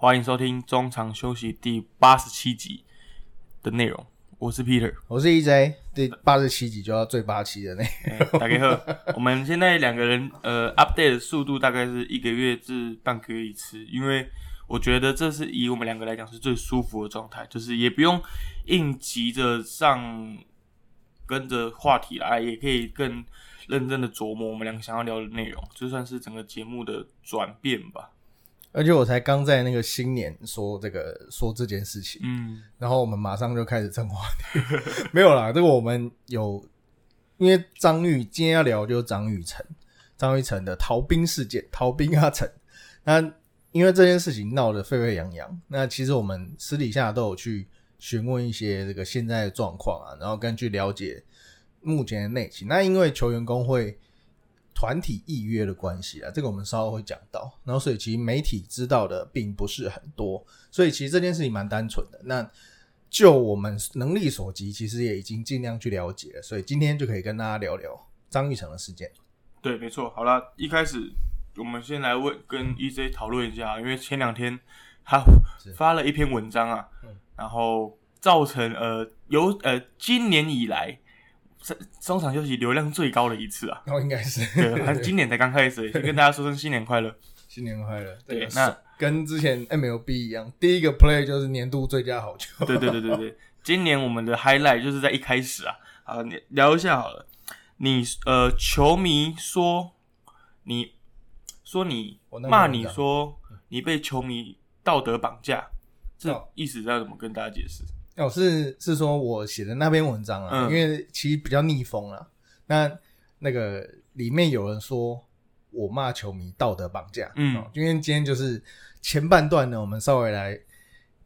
欢迎收听中场休息第八十七集的内容。我是 Peter，我是 EJ，第八十七集就要最八期的那。大家好，我们现在两个人呃 update 的速度大概是一个月至半个月一次，因为我觉得这是以我们两个来讲是最舒服的状态，就是也不用硬急着上跟着话题来，也可以更认真的琢磨我们两个想要聊的内容，就算是整个节目的转变吧。而且我才刚在那个新年说这个说这件事情，嗯，然后我们马上就开始正话题，没有啦，这个我们有，因为张玉今天要聊就是张玉成，张玉成的逃兵事件，逃兵阿成，那因为这件事情闹得沸沸扬扬，那其实我们私底下都有去询问一些这个现在的状况啊，然后根据了解目前的内情，那因为球员工会。团体预约的关系啊，这个我们稍后会讲到。然后，所以其实媒体知道的并不是很多，所以其实这件事情蛮单纯的。那就我们能力所及，其实也已经尽量去了解了。所以今天就可以跟大家聊聊张玉成的事件。对，没错。好了，一开始我们先来问跟 EJ 讨论一下，因为前两天他发了一篇文章啊，然后造成呃由呃今年以来。中中场休息流量最高的一次啊！哦，应该是对，他今年才刚开始，先跟大家说声新年快乐，新年快乐。对，那跟之前 MLB 一样，第一个 play 就是年度最佳好球。对对对对对，今年我们的 highlight 就是在一开始啊，啊，你聊一下好了。你呃，球迷说你说你骂你说你被球迷道德绑架，这意思要怎么跟大家解释？哦，是是说我写的那篇文章啊，因为其实比较逆风了。那那个里面有人说我骂球迷道德绑架，嗯，因为今天就是前半段呢，我们稍微来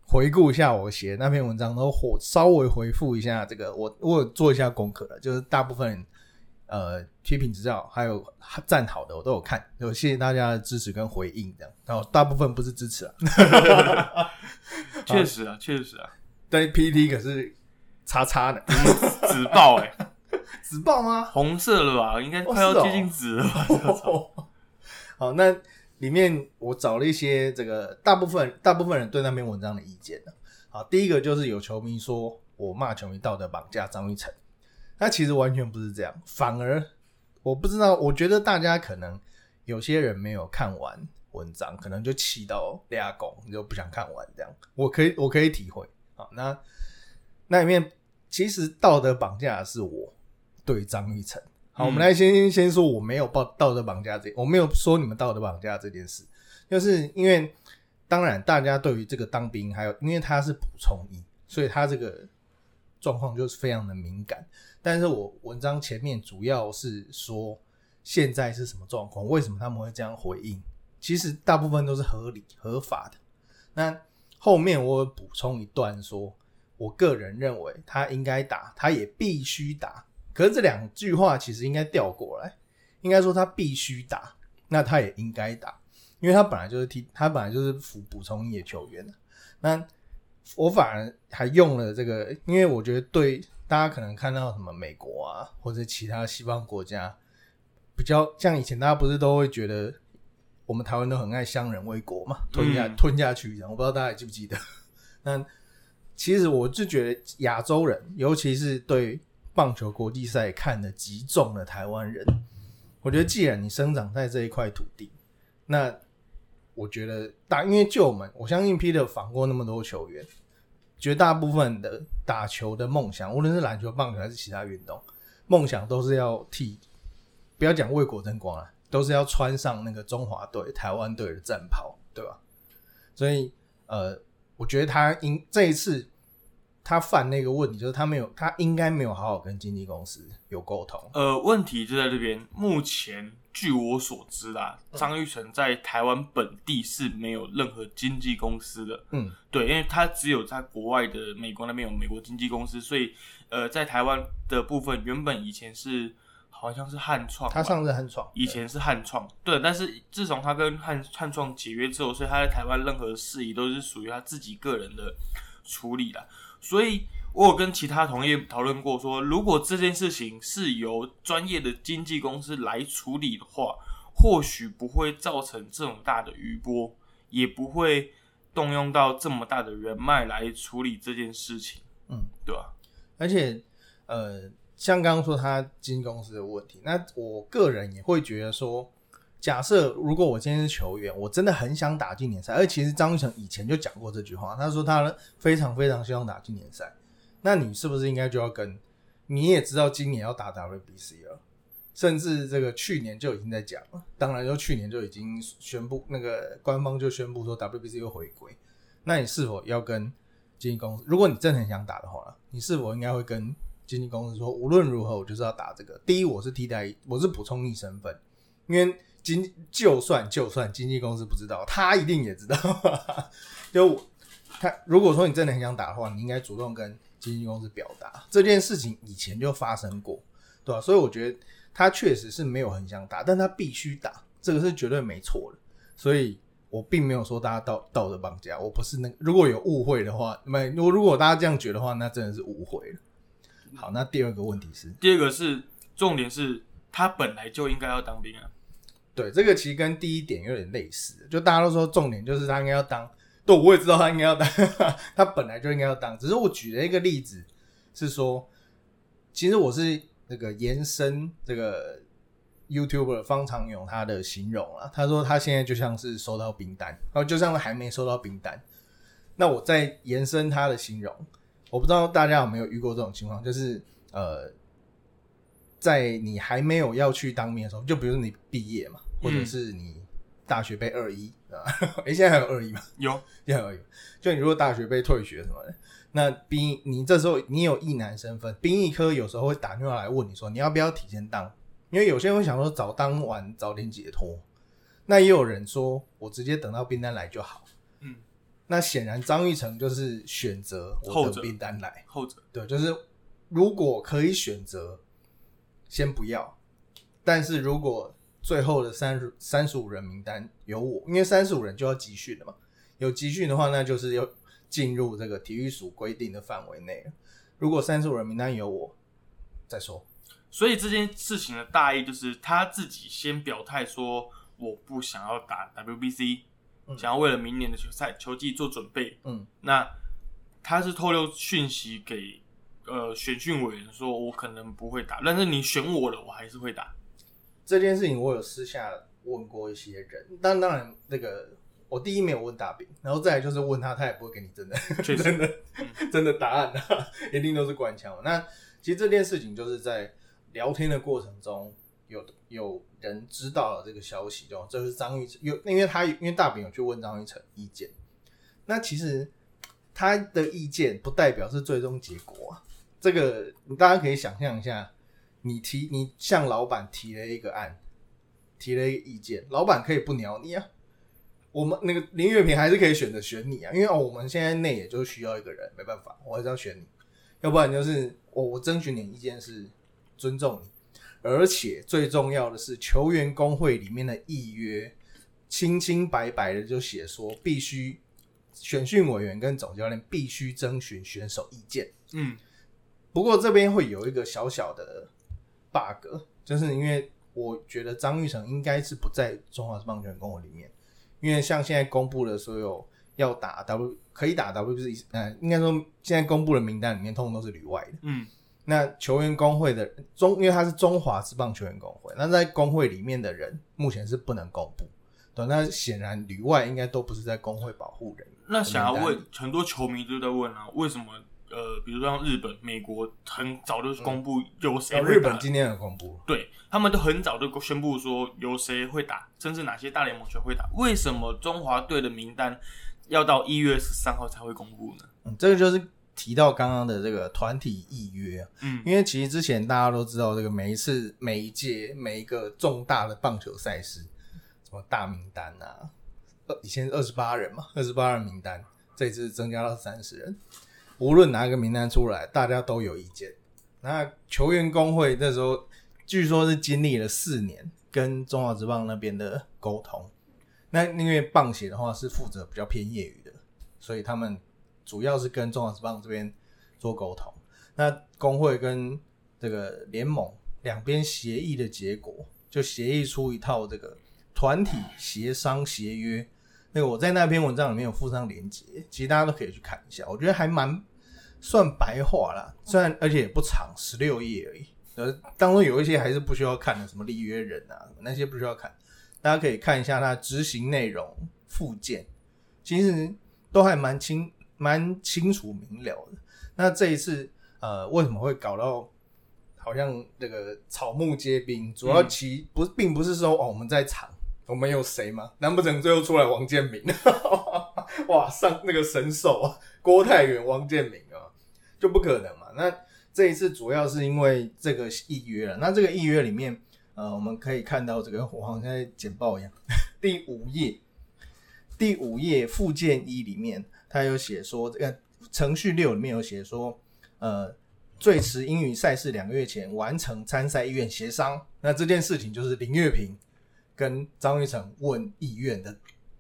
回顾一下我写的那篇文章，然后我稍微回复一下这个，我我有做一下功课了，就是大部分呃批评指教还有赞好的我都有看，有谢谢大家的支持跟回应这样，然后大部分不是支持啊，确实啊，确实啊。但 PT 可是叉叉的 紫爆哎，紫爆吗？红色了吧？应该快要接近紫了吧。好，那里面我找了一些这个大部分大部分人对那篇文章的意见好，第一个就是有球迷说我骂球迷道德绑架张玉成，那其实完全不是这样，反而我不知道，我觉得大家可能有些人没有看完文章，可能就气到俩拱，就不想看完这样。我可以，我可以体会。好，那那里面其实道德绑架的是我对张玉成。好，我们来先先说我没有报道德绑架这，我没有说你们道德绑架这件事，就是因为当然大家对于这个当兵还有，因为他是补充役，所以他这个状况就是非常的敏感。但是我文章前面主要是说现在是什么状况，为什么他们会这样回应，其实大部分都是合理合法的。那后面我补充一段，说我个人认为他应该打，他也必须打。可是这两句话其实应该调过来，应该说他必须打，那他也应该打，因为他本来就是替他本来就是辅补充役球员那我反而还用了这个，因为我觉得对大家可能看到什么美国啊或者其他西方国家比较像以前大家不是都会觉得。我们台湾都很爱相人为国嘛，吞下吞下去这样，我不知道大家还记不记得。那其实我就觉得亚洲人，尤其是对棒球国际赛看得极重的台湾人，我觉得既然你生长在这一块土地，那我觉得大，因为就我们，我相信 Peter 访过那么多球员，绝大部分的打球的梦想，无论是篮球、棒球还是其他运动，梦想都是要替，不要讲为国争光啊。都是要穿上那个中华队、台湾队的战袍，对吧？所以，呃，我觉得他应这一次他犯那个问题，就是他没有，他应该没有好好跟经纪公司有沟通。呃，问题就在这边。目前据我所知啦，张玉成在台湾本地是没有任何经纪公司的。嗯，对，因为他只有在国外的美国那边有美国经纪公司，所以，呃，在台湾的部分原本以前是。好像是汉创，他上次汉创，以前是汉创，对。但是自从他跟汉汉创解约之后，所以他在台湾任何事宜都是属于他自己个人的处理了。所以我有跟其他同业讨论过，说如果这件事情是由专业的经纪公司来处理的话，或许不会造成这种大的余波，也不会动用到这么大的人脉来处理这件事情，嗯，对吧？而且呃，像刚刚说他经纪公司的问题，那我个人也会觉得说，假设如果我今天是球员，我真的很想打进联赛，而其实张玉成以前就讲过这句话，他说他非常非常希望打进联赛，那你是不是应该就要跟？你也知道今年要打 WBC 了，甚至这个去年就已经在讲了，当然就去年就已经宣布那个官方就宣布说 WBC 又回归，那你是否要跟经纪公司？如果你真的很想打的话，你是否应该会跟经纪公司说，无论如何我就是要打这个？第一，我是替代，我是补充役身份，因为经就算就算经纪公司不知道，他一定也知道。就他如果说你真的很想打的话，你应该主动跟。经纪公司表达这件事情以前就发生过，对吧？所以我觉得他确实是没有很想打，但他必须打，这个是绝对没错的。所以我并没有说大家道道德绑架，我不是那如果有误会的话，没如如果大家这样觉得话，那真的是误会了。好，那第二个问题是，第二个是重点是他本来就应该要当兵啊。对，这个其实跟第一点有点类似，就大家都说重点就是他应该要当。对，我也知道他应该要当，他本来就应该要当。只是我举了一个例子，是说，其实我是那个延伸这个 YouTuber 方长勇他的形容啊，他说他现在就像是收到兵单，然后就像是还没收到兵单。那我再延伸他的形容，我不知道大家有没有遇过这种情况，就是呃，在你还没有要去当兵的时候，就比如你毕业嘛，或者是你。大学被二一啊，哎，现在还有二一吗？有，现在有。就你如果大学被退学什么的，那兵你这时候你有一男身份，兵役科有时候会打电话来问你说你要不要提前当，因为有些人会想说早当完早点解脱，那也有人说我直接等到兵单来就好。嗯，那显然张玉成就是选择我等兵单来，后者对，就是如果可以选择，先不要，但是如果。最后的三十三十五人名单有我，因为三十五人就要集训了嘛。有集训的话，那就是要进入这个体育署规定的范围内了。如果三十五人名单有我，再说。所以这件事情的大意就是他自己先表态说我不想要打 WBC，想要为了明年的球赛球季做准备。嗯，那他是透露讯息给呃选训委员说，我可能不会打，但是你选我了，我还是会打。这件事情我有私下问过一些人，但当然那个我第一没有问大饼，然后再来就是问他，他也不会给你真的 真的真的答案的，一定都是官腔。那其实这件事情就是在聊天的过程中，有有人知道了这个消息，就这是张玉成，有因为他因为大饼有去问张玉成意见，那其实他的意见不代表是最终结果啊，这个大家可以想象一下。你提你向老板提了一个案，提了一个意见，老板可以不鸟你啊。我们那个林月平还是可以选择选你啊，因为哦，我们现在内也就需要一个人，没办法，我还是要选你。要不然就是我我征询你意见是尊重你，而且最重要的是球员工会里面的议约清清白白的就写说，必须选训委员跟总教练必须征询选手意见。嗯，不过这边会有一个小小的。bug 就是因为我觉得张玉成应该是不在中华职棒球员工会里面，因为像现在公布的所有要打 W 可以打 WBC，呃，应该说现在公布的名单里面通通都是旅外的。嗯，那球员工会的中，因为他是中华职棒球员工会，那在工会里面的人目前是不能公布。对，那显然旅外应该都不是在工会保护人。那想要问很多球迷都在问啊，为什么？呃，比如说像日本、美国，很早就公布有谁。日本今天有公布，对他们都很早就宣布说有谁会打，甚至哪些大联盟球会打。为什么中华队的名单要到一月十三号才会公布呢？嗯，这个就是提到刚刚的这个团体预约。嗯，因为其实之前大家都知道，这个每一次、每一届、每一个重大的棒球赛事，什么大名单啊，以前二十八人嘛，二十八人名单，这次增加到三十人。无论哪一个名单出来，大家都有意见。那球员工会那时候据说是经历了四年跟中华职棒那边的沟通。那因为棒协的话是负责比较偏业余的，所以他们主要是跟中华职棒这边做沟通。那工会跟这个联盟两边协议的结果，就协议出一套这个团体协商协约。那个我在那篇文章里面有附上连接，其实大家都可以去看一下，我觉得还蛮算白话啦，虽然而且也不长，十六页而已。呃，当中有一些还是不需要看的，什么立约人啊，那些不需要看，大家可以看一下它执行内容附件，其实都还蛮清、蛮清楚明了的。那这一次，呃，为什么会搞到好像这个草木皆兵？主要其不并不是说哦我们在场，我们有谁吗？难不成最后出来王建民？哇，上那个神兽啊，郭泰元、王建民啊，就不可能嘛？那。这一次主要是因为这个议约了，那这个议约里面，呃，我们可以看到这个我好像在简报一样，第五页，第五页附件一里面，他有写说，这个程序六里面有写说，呃，最迟英语赛事两个月前完成参赛意愿协商，那这件事情就是林月平跟张玉成问意愿的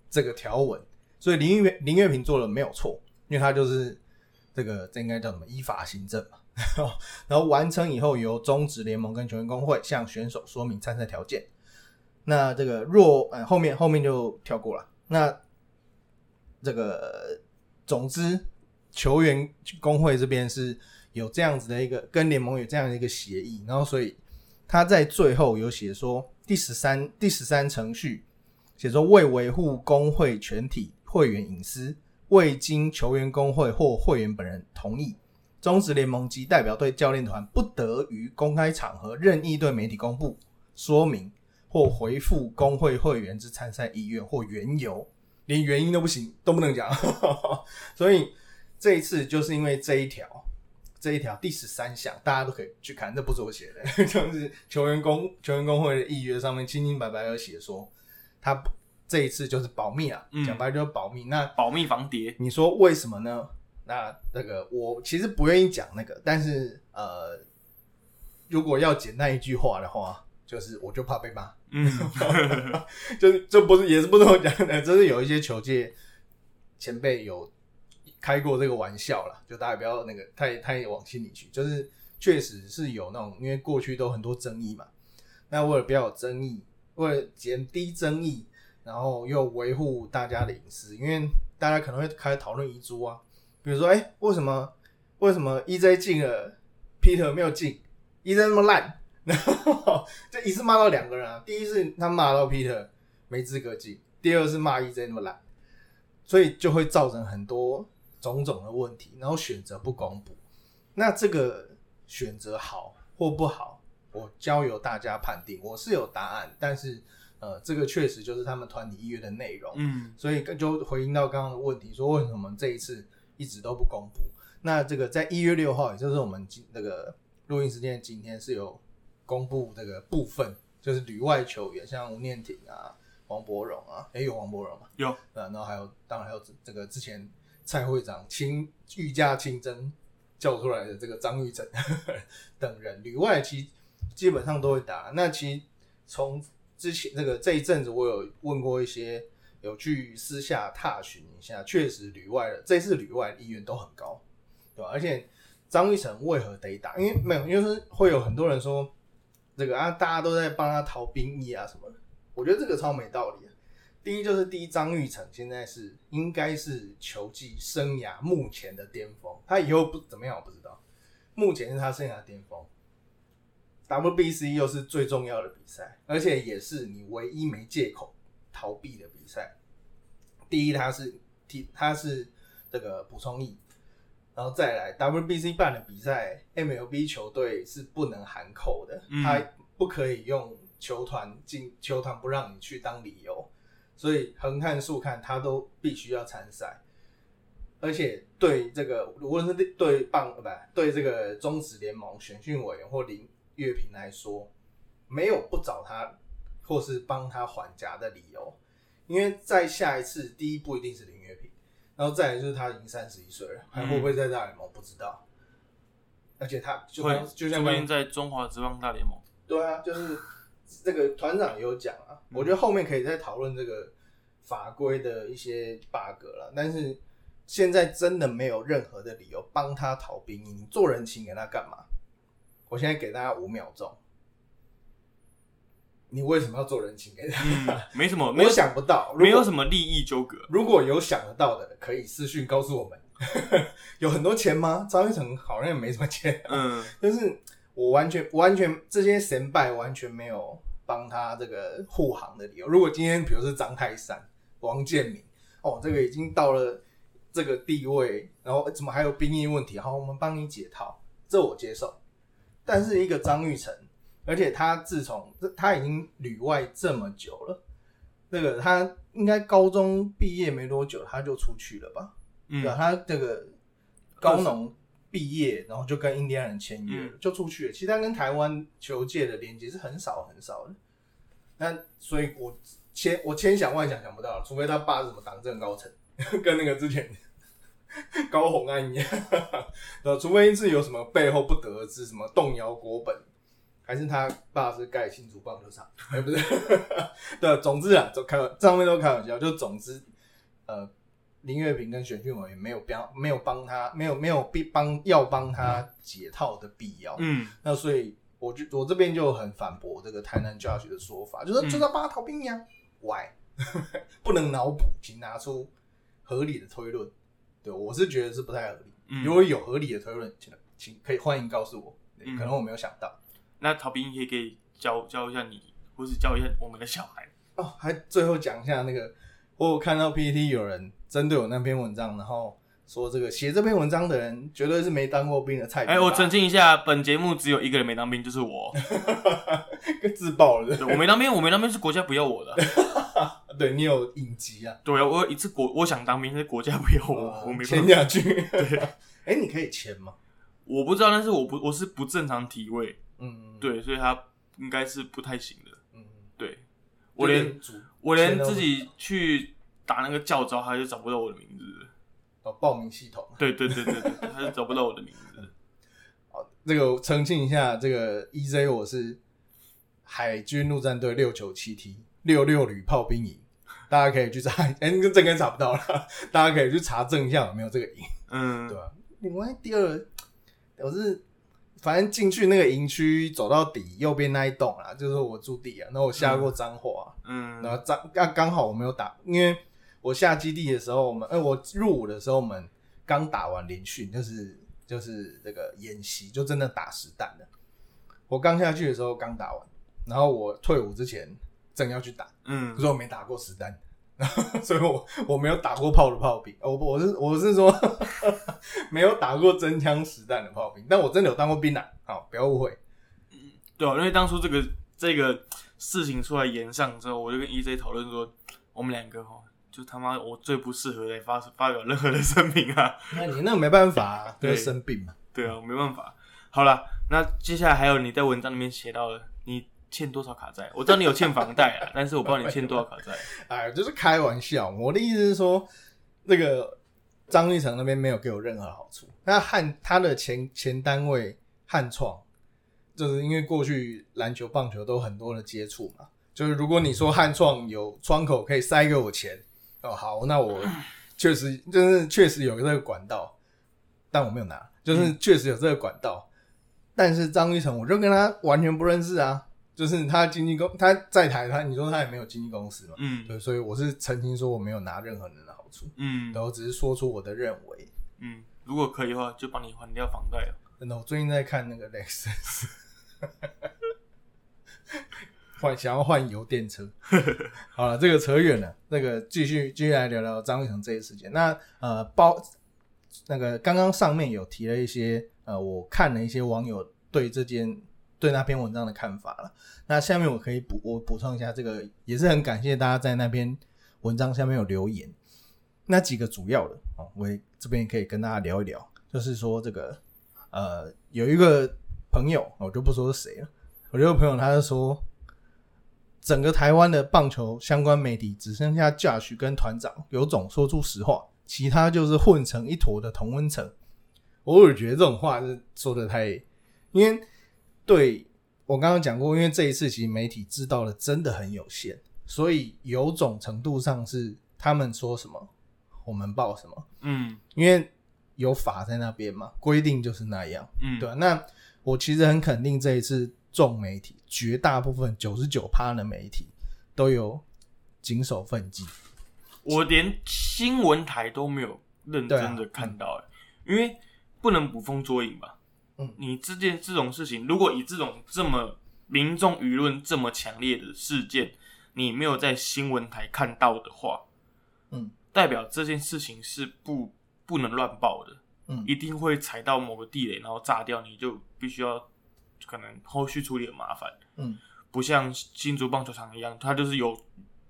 这个条文，所以林月林月平做了没有错，因为他就是这个这应该叫什么依法行政嘛。然后完成以后，由中职联盟跟球员工会向选手说明参赛条件。那这个若呃后面后面就跳过了。那这个总之，球员工会这边是有这样子的一个跟联盟有这样的一个协议，然后所以他在最后有写说第十三第十三程序写说为维护工会全体会员隐私，未经球员工会或会员本人同意。中职联盟及代表队教练团不得于公开场合任意对媒体公布说明或回复工会会员之参赛意愿或缘由，连原因都不行，都不能讲。所以这一次就是因为这一条，这一条第十三项，大家都可以去看，这不是我写的，就是球员工球员工会的议约上面清清白白的写说，他这一次就是保密啊，讲白就是保密。那保密防谍，你说为什么呢？那那个我其实不愿意讲那个，但是呃，如果要简单一句话的话，就是我就怕被骂，嗯，就是这不是也是不这么讲的，就是有一些球界前辈有开过这个玩笑了，就大家不要那个太太往心里去，就是确实是有那种，因为过去都很多争议嘛，那为了不要有争议，为了减低争议，然后又维护大家的隐私，因为大家可能会开始讨论遗珠啊。比如说，哎，为什么为什么 EJ 进了，Peter 没有进？EJ 那么烂，然 后就一次骂到两个人啊。第一是他骂到 Peter 没资格进，第二是骂 EJ 那么懒，所以就会造成很多种种的问题，然后选择不公布。那这个选择好或不好，我交由大家判定。我是有答案，但是呃，这个确实就是他们团体意愿的内容。嗯，所以就回应到刚刚的问题，说为什么这一次？一直都不公布。那这个在一月六号，也就是我们今那个录音时间今天是有公布这个部分，就是旅外球员，像吴念挺啊、王博荣啊，哎有王博荣吗？有啊，然后还有当然还有这个之前蔡会长亲御驾亲征叫出来的这个张玉成 等人，旅外其基本上都会打。那其实从之前这个这一阵子，我有问过一些。有去私下踏询一下，确实旅外的这次旅外意愿都很高，对吧？而且张玉成为何得打？因为没有，因为是会有很多人说这个啊，大家都在帮他逃兵役啊什么的。我觉得这个超没道理。第一就是第一，张玉成现在是应该是球技生涯目前的巅峰，他以后不怎么样我不知道。目前是他生涯巅峰，WBC 又是最重要的比赛，而且也是你唯一没借口逃避的。比赛，第一他是替他是这个补充役，然后再来 WBC 办的比赛，MLB 球队是不能喊口的，他不可以用球团进球团不让你去当理由，所以横看竖看他都必须要参赛，而且对这个无论是对棒不对这个中职联盟选训委员或林月平来说，没有不找他或是帮他还价的理由。因为在下一次第一步一定是林月平，然后再来就是他已经三十一岁了，还会不会在大联盟不知道。而且他就会就像最近在中华职棒大联盟，对啊，就是这个团长有讲啊，我觉得后面可以再讨论这个法规的一些 bug 了。但是现在真的没有任何的理由帮他逃兵役，你做人情给他干嘛？我现在给大家五秒钟。你为什么要做人情给他？嗯，没什么，没我有想不到，没有什么利益纠葛。如果有想得到的，可以私讯告诉我们。有很多钱吗？张一成好像也没什么钱，嗯 就是我完全完全这些神拜完全没有帮他这个护航的理由。如果今天比如是张泰山、王建民，哦，这个已经到了这个地位，然后怎么还有兵役问题？好，我们帮你解套，这我接受。但是一个张玉成，而且他自从他已经旅外这么久了，那个他应该高中毕业没多久他就出去了吧？对啊，嗯他这个高农毕业，然后就跟印第安人签约了，嗯就出去了。其实他跟台湾球界的连接是很少很少的。那所以我千我千想万想想不到，除非他爸是什么党政高层，跟那个之前高洪安一样，呃，除非是有什么背后不得而知，什么动摇国本，还是他爸是盖新竹棒球场，哎、不是，对，总之啊，都开玩上面都开玩笑，就总之，呃，林月平跟选训委员没有帮没有帮他没有没有必帮要帮他解套的必要，嗯。那所以我就我这边就很反驳这个台南 Judge 的说法，就是嗯。就是要帮他逃兵呀、why 不能脑补，请拿出合理的推论。对我是觉得是不太合理。嗯。如果有合理的推论，请请可以欢迎告诉我，可能我没有想到。那陶斌也可以教教一下你，或是教一下我们的小孩。哦，还最后讲一下那个，我有看到 PPT 有人针对我那篇文章，然后说这个写这篇文章的人绝对是没当过兵的菜。哎、我澄清一下，本节目只有一个人没当兵，就是我。跟自爆了，对我没当兵，我没当兵是国家不要我的。对你有隐疾啊，对啊，我有一次国我想当兵，但是国家不要我，我没。签下去。对，哎，你可以签吗？我不知道，但是我不我是不正常体位，嗯，对，所以他应该是不太行的。嗯，对我连我连自己去打那个教招，他就找不到我的名字。哦报名系统。对对对对对，他就找不到我的名字。好，这个澄清一下，这个 EJ 我是海军陆战队六九七 T 六六旅炮兵营，大家可以去查，哎、那个这个查不到了，大家可以去查证一下有没有这个营，嗯对，吧、另外第二，我是反正进去那个营区走到底右边那一栋啊，就是我驻地啊，然后我下过彰化、嗯。然后脏刚刚好我没有打，因为我下基地的时候，我们，呃，我入伍的时候，我们刚打完连训，就是就是这个演习，就真的打实弹的。我刚下去的时候刚打完，然后我退伍之前正要去打，嗯。可是我没打过实弹，所以我我没有打过炮的炮兵，我我是我是说 没有打过真枪实弹的炮兵，但我真的有当过兵啊，好，不要误会。对啊，因为当初这个这个事情出来延上之后，我就跟 EJ 讨论说，我们两个哈，就他妈我最不适合来发发表任何的声明啊。那你那个没办法、啊，对就是生病嘛。对啊，我没办法。好了，那接下来还有你在文章里面写到的，你欠多少卡债？我知道你有欠房贷啊，但是我不知道你欠多少卡债。哎，就是开玩笑。我的意思是说，那个张玉成那边没有给我任何好处。那汉他的前前单位汉创，就是因为过去篮球、棒球都很多的接触嘛。就是如果你说汉创有窗口可以塞给我钱，哦好，那我 确实就是确实有这个管道，但我没有拿，就是确实有这个管道。但是张玉成，我就跟他完全不认识啊。就是他经纪公他在台，他你说他也没有经纪公司嘛？嗯对，所以我是澄清说我没有拿任何人的好处，嗯然后只是说出我的认为。嗯，如果可以的话，就帮你还掉房贷了。真的，我最近在看那个 Lexus，换想要换油电车。好了，这个扯远了，那个继续继续来聊聊张伟成这一事件。那呃，包那个刚刚上面有提了一些呃，我看了一些网友对这件对那篇文章的看法了。那下面我可以补我补充一下，这个也是很感谢大家在那篇文章下面有留言。那几个主要的哦，我也这边也可以跟大家聊一聊，就是说这个呃，有一个朋友，我就不说是谁了。我有个朋友，他就说，整个台湾的棒球相关媒体只剩下 Josh 跟团长有种说出实话，其他就是混成一坨的同温层。我也觉得这种话是说的太，因为对我刚刚讲过，因为这一次其实媒体知道的真的很有限，所以有种程度上是他们说什么，我们报什么。嗯因为有法在那边嘛，规定就是那样，嗯，对吧、那我其实很肯定这一次众媒体，绝大部分九十九趴的媒体都有谨守奋进。我连新闻台都没有认真的看到、欸，因为不能捕风捉影吧。嗯。你这件这种事情，如果以这种这么民众舆论这么强烈的事件，你没有在新闻台看到的话，嗯，代表这件事情是不不能乱报的，嗯一定会踩到某个地雷，然后炸掉，你就必须要可能后续处理很麻烦。嗯，不像新竹棒球场一样，它就是有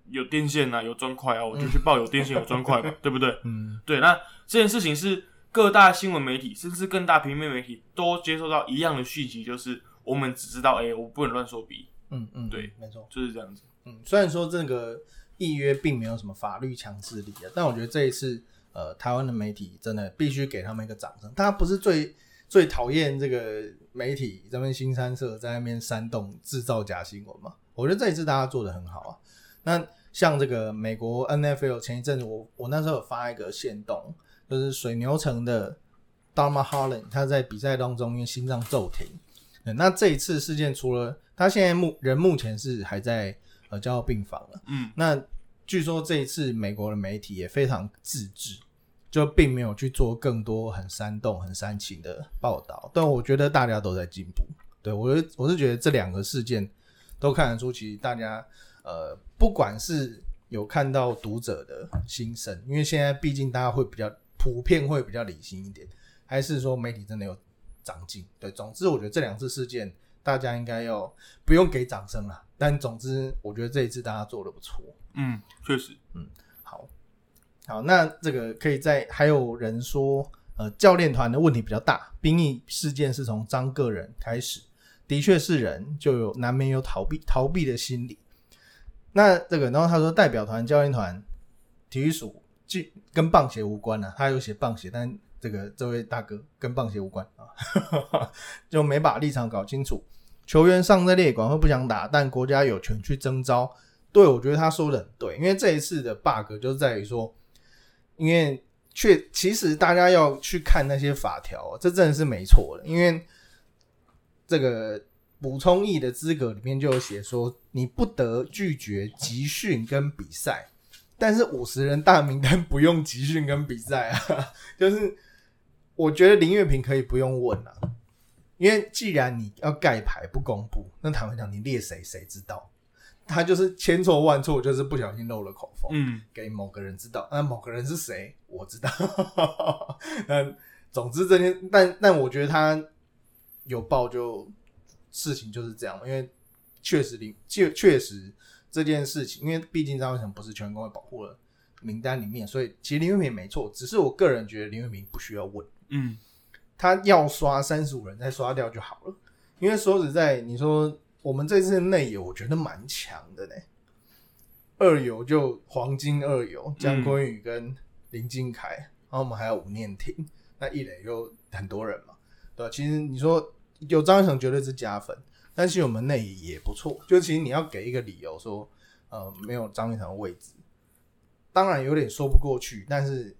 有电线啊，有砖块啊，我就去报有电线有砖块嘛，对不对？嗯。对，那这件事情是各大新闻媒体，甚至更大平面媒体都接收到一样的讯息，就是我们只知道，哎、我不能乱说 B，嗯嗯，对，没错。就是这样子。嗯，虽然说这个议约并没有什么法律强制力啊，但我觉得这一次，呃，台湾的媒体真的必须给他们一个掌声。大家不是最最讨厌这个媒体这边新三社在那边煽动制造假新闻嘛？我觉得这一次大家做的很好啊。那像这个美国 NFL 前一阵子我我那时候有发一个线动，就是水牛城的 Dharma Holland，他在比赛当中因为心脏骤停。对那这一次事件除了他现在目人目前是还在呃加护病房了。嗯那据说这一次美国的媒体也非常自制，就并没有去做更多很煽动、很煽情的报道。但我觉得大家都在进步。对我是我是觉得这两个事件都看得出，其实大家呃，不管是有看到读者的心声，因为现在毕竟大家会比较普遍会比较理性一点，还是说媒体真的有长进？对，总之我觉得这两次事件大家应该要不用给掌声了。但总之，我觉得这一次大家做的不错。嗯，确实，嗯好，好，那这个可以在还有人说，呃，教练团的问题比较大，兵役事件是从张个人开始，的确是人就有难免有逃避逃避的心理。那这个，然后他说代表团、教练团、体育署，就跟棒协无关啊，他有写棒协，但这个这位大哥跟棒协无关啊，就没把立场搞清楚。球员上在列管会不想打，但国家有权去征召。对，我觉得他说的很对，因为这一次的 bug 就是在于说，因为确其实大家要去看那些法条，这真的是没错的，因为这个补充役的资格里面就有写说，你不得拒绝集训跟比赛，但是五十人大名单不用集训跟比赛啊，就是我觉得林月平可以不用问啊，因为既然你要盖牌不公布，那坦白讲，你列谁谁知道？他就是千错万错，就是不小心漏了口风，嗯给某个人知道。那某个人是谁？我知道。那总之这件，但但我觉得他有报就事情就是这样，因为确实林确确实这件事情，因为毕竟张伟成不是全公会保护了名单里面，所以其实林月平没错，只是我个人觉得林月平不需要问。嗯他要刷三十五人再刷掉就好了。因为说实在，你说我们这次内游，我觉得蛮强的呢。二游就黄金二游，姜昆宇跟林敬凯，然后我们还有吴念婷，那一垒又很多人嘛，对吧？其实你说有张一成绝对是加分，但是我们内野也不错。就其实你要给一个理由说，呃，没有张一成的位置，当然有点说不过去，但是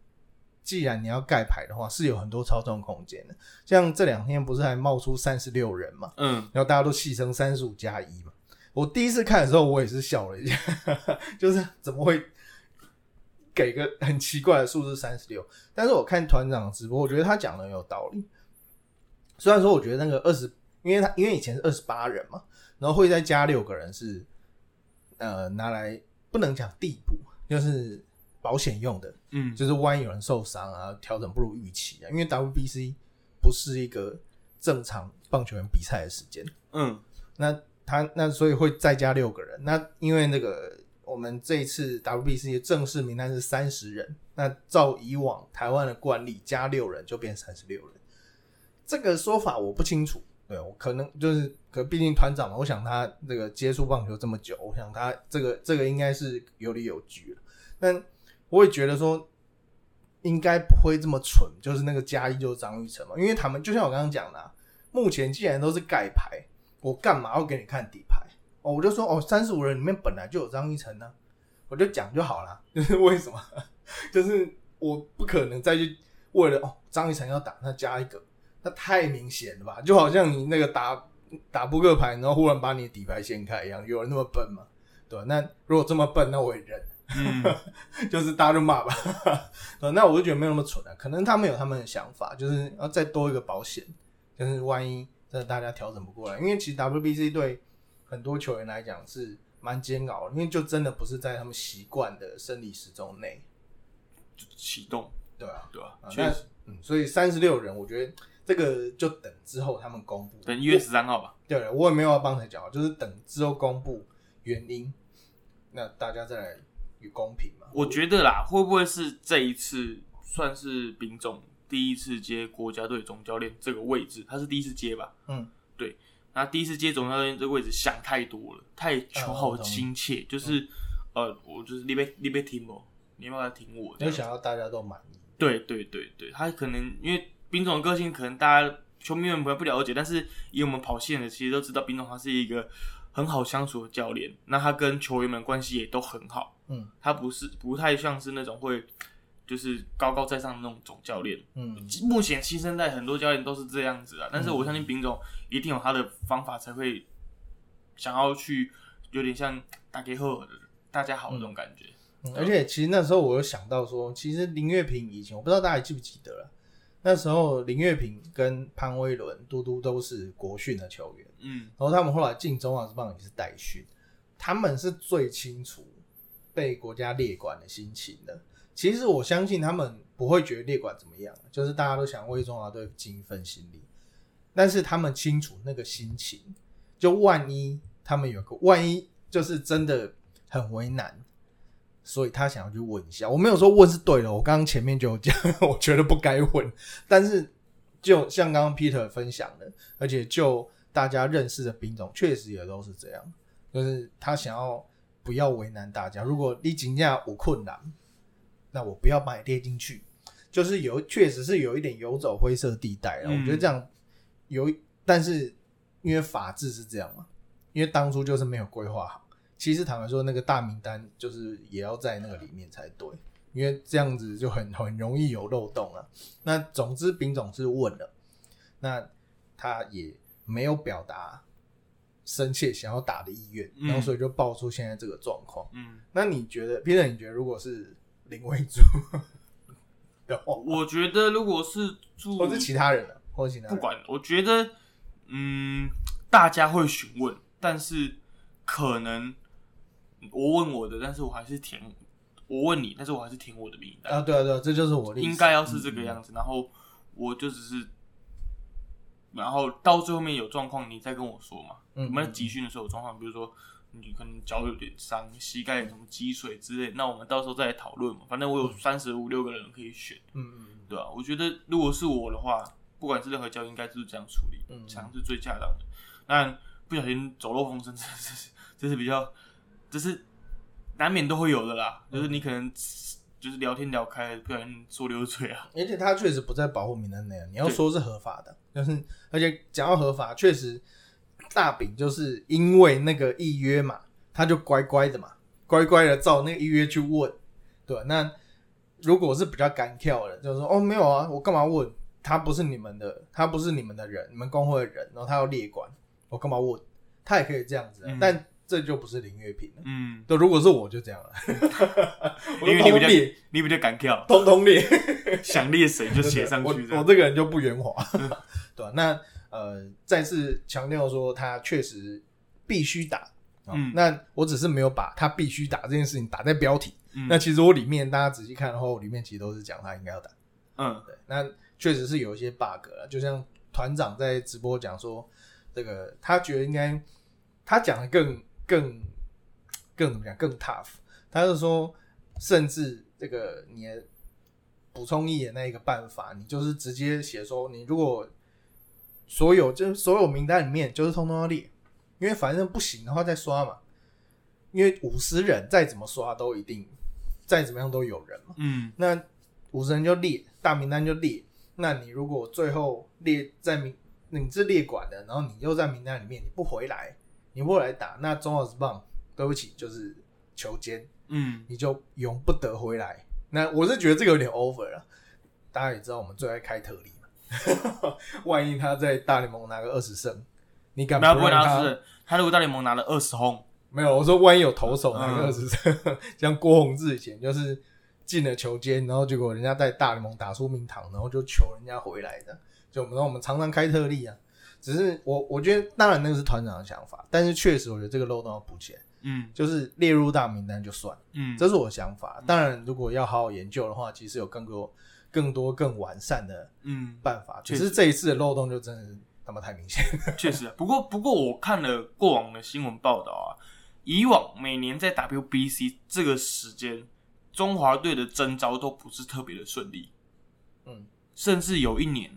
既然你要盖牌的话，是有很多操纵空间的。像这两天不是还冒出三十六人嘛，嗯，然后大家都戏称三十五加一嘛。我第一次看的时候，我也是笑了一下，就是怎么会给个很奇怪的数字三十六？但是我看团长直播，我觉得他讲的很有道理。虽然说我觉得那个二十，因为他因为以前是二十八人嘛，然后会再加六个人是呃拿来不能讲递补，就是保险用的，嗯，就是万一有人受伤啊，调整不如预期啊，因为 WBC 不是一个正常棒球员比赛的时间，嗯，那他那所以会再加六个人，那因为那个我们这一次 WBC 的正式名单是三十人，那照以往台湾的惯例，加六人就变三十六人，这个说法我不清楚，对我可能就是，可毕竟团长嘛，我想他这个接触棒球这么久，我想他这个这个应该是有理有据了，但我也觉得说。应该不会这么蠢，就是那个加一就是张玉成嘛，因为他们就像我刚刚讲的、目前既然都是盖牌，我干嘛要给你看底牌？哦，我就说哦，三十五人里面本来就有张玉成呢、我就讲就好了。就是为什么？就是我不可能再去为了哦张一成要打，那加一个，那太明显了吧？就好像你那个打打扑克牌，然后忽然把你的底牌掀开一样，有人那么笨吗？对吧？那如果这么笨，那我也认，嗯，就是大家就骂吧。对，那我就觉得没有那么蠢啊，可能他们有他们的想法，就是要再多一个保险，就是万一真的大家调整不过来，因为其实 WBC 对很多球员来讲是蛮煎熬的，因为就真的不是在他们习惯的生理时钟内，启动，对啊、对吧？啊那确实，嗯，所以三十六人，我觉得这个就等之后他们公布。等一月十三号吧。对了，我也没有要帮他讲，就是等之后公布原因，那大家再来与公平嘛。我觉得啦，会不会是这一次算是丙总第一次接国家队总教练这个位置？他是第一次接吧？嗯，对。那第一次接总教练这个位置想太多了，太求好心切，就是、呃，我就是你别你别听我，你要不要听我？这样没想要大家都满意。对对对对，他可能因为丙总的个性，可能大家球迷们不不了解，但是以我们跑线的，其实都知道丙总他是一个很好相处的教练，那他跟球员们关系也都很好，嗯他不是不太像是那种会就是高高在上的那种总教练。嗯目前新生代很多教练都是这样子啊，但是我相信丙总一定有他的方法，才会想要去有点像打给后的大家好的这种感觉。嗯而且其实那时候我有想到说，其实林月平以前我不知道大家还记不记得了，那时候林月平跟潘威伦、嘟嘟都是国训的球员。嗯然后他们后来进中华职棒也是代训，他们是最清楚被国家列管的心情的。其实我相信他们不会觉得列管怎么样，就是大家都想为中华队尽一份心力，但是他们清楚那个心情，就万一他们有个万一，就是真的很为难，所以他想要去问一下。我没有说问是对的，我刚刚前面就有讲，我觉得不该问，但是就像刚刚 Peter 分享的，而且就大家认识的兵种，确实也都是这样，就是他想要不要为难大家。如果你请假有困难，那我不要把你列进去，就是有确实是有一点游走灰色地带了。嗯我觉得这样有，但是因为法治是这样嘛，因为当初就是没有规划好。其实坦白说，那个大名单就是也要在那个里面才对，因为这样子就很很容易有漏洞了。那总之，丙总是问了，那他也没有表达深切想要打的意愿，嗯然后所以就爆出现在这个状况。嗯，那你觉得，Peter，你觉得如果是林威珠 的话，我觉得如果是住或是其他人啊、或是其他人，不管，我觉得，嗯，大家会询问，但是可能我问我的，但是我还是填，我问你，但是我还是填我的名单，啊，对啊，对啊，这就是我的意思应该要是这个样子，然后我就只是，然后到最后面有状况，你再跟我说嘛。嗯我们在集训的时候有状况，比如说你可能脚有点伤，膝盖有什么积水之类，那我们到时候再来讨论嘛。反正我有三十五六个人可以选。嗯嗯嗯对吧、我觉得如果是我的话，不管是任何教练，应该就是这样处理，嗯这样是最恰当的。那不小心走漏风声，这是 这是比较，这是难免都会有的啦。就是你可能就是聊天聊开，不小心说溜嘴啊。而且他确实不在保护名单内啊，你要说是合法的，就是而且讲到合法，确实大饼就是因为那个预约嘛，他就乖乖的嘛，乖乖的照那个预约去问，对吧那如果是比较干跳的，就是说哦没有啊，我干嘛问？他不是你们的，他不是你们的人，你们工会的人，然后他要列管，我干嘛问？他也可以这样子啊、嗯但这就不是林月平了。嗯，对，如果是我就这样了，我因为你比较你比较敢跳，通通列。想列谁就写上去这我我样。这个人就不圆滑，对吧、那呃，再次强调说，他确实必须打。哦嗯那我只是没有把他必须打这件事情打在标题。嗯那其实我里面大家仔细看的话，我里面其实都是讲他应该要打。嗯对，那确实是有一些 bug 了，就像团长在直播讲说，这个他觉得应该他讲的更更更怎么讲更 tough，他就说，甚至这个你的补充一点那一个办法，你就是直接写说，你如果所有就是所有名单里面就是通通要列，因为反正不行的话再刷嘛，因为五十人再怎么刷都一定再怎么样都有人嘛。嗯那五十人就列大名单就列，那你如果最后列在名你是列管的，然后你又在名单里面你不回来，你不回来打，那中华职棒对不起就是球监，嗯。你就永不得回来。那我是觉得这个有点 over 了，大家也知道我们最爱开特例嘛，万一他在大联盟拿个二十胜，你敢没有不会让他拿到十胜，他如果大联盟拿了二十轰，没有，我说万一有投手拿嗯。个二十胜，像郭宏志以前就是进了球间，然后结果人家在大联盟打出名堂，然后就求人家回来的。就我们说我们常常开特例啊，只是我我觉得当然那个是团长的想法，但是确实我觉得这个漏洞要补起来，嗯。就是列入大名单就算，嗯，这是我的想法。当然如果要好好研究的话，其实有更多更多更完善的嗯。办法，只是这一次的漏洞就真的是他妈太明显。确实。啊，不过不过我看了过往的新闻报道啊，以往每年在 WBC 这个时间，中华队的征召都不是特别的顺利，嗯，甚至有一年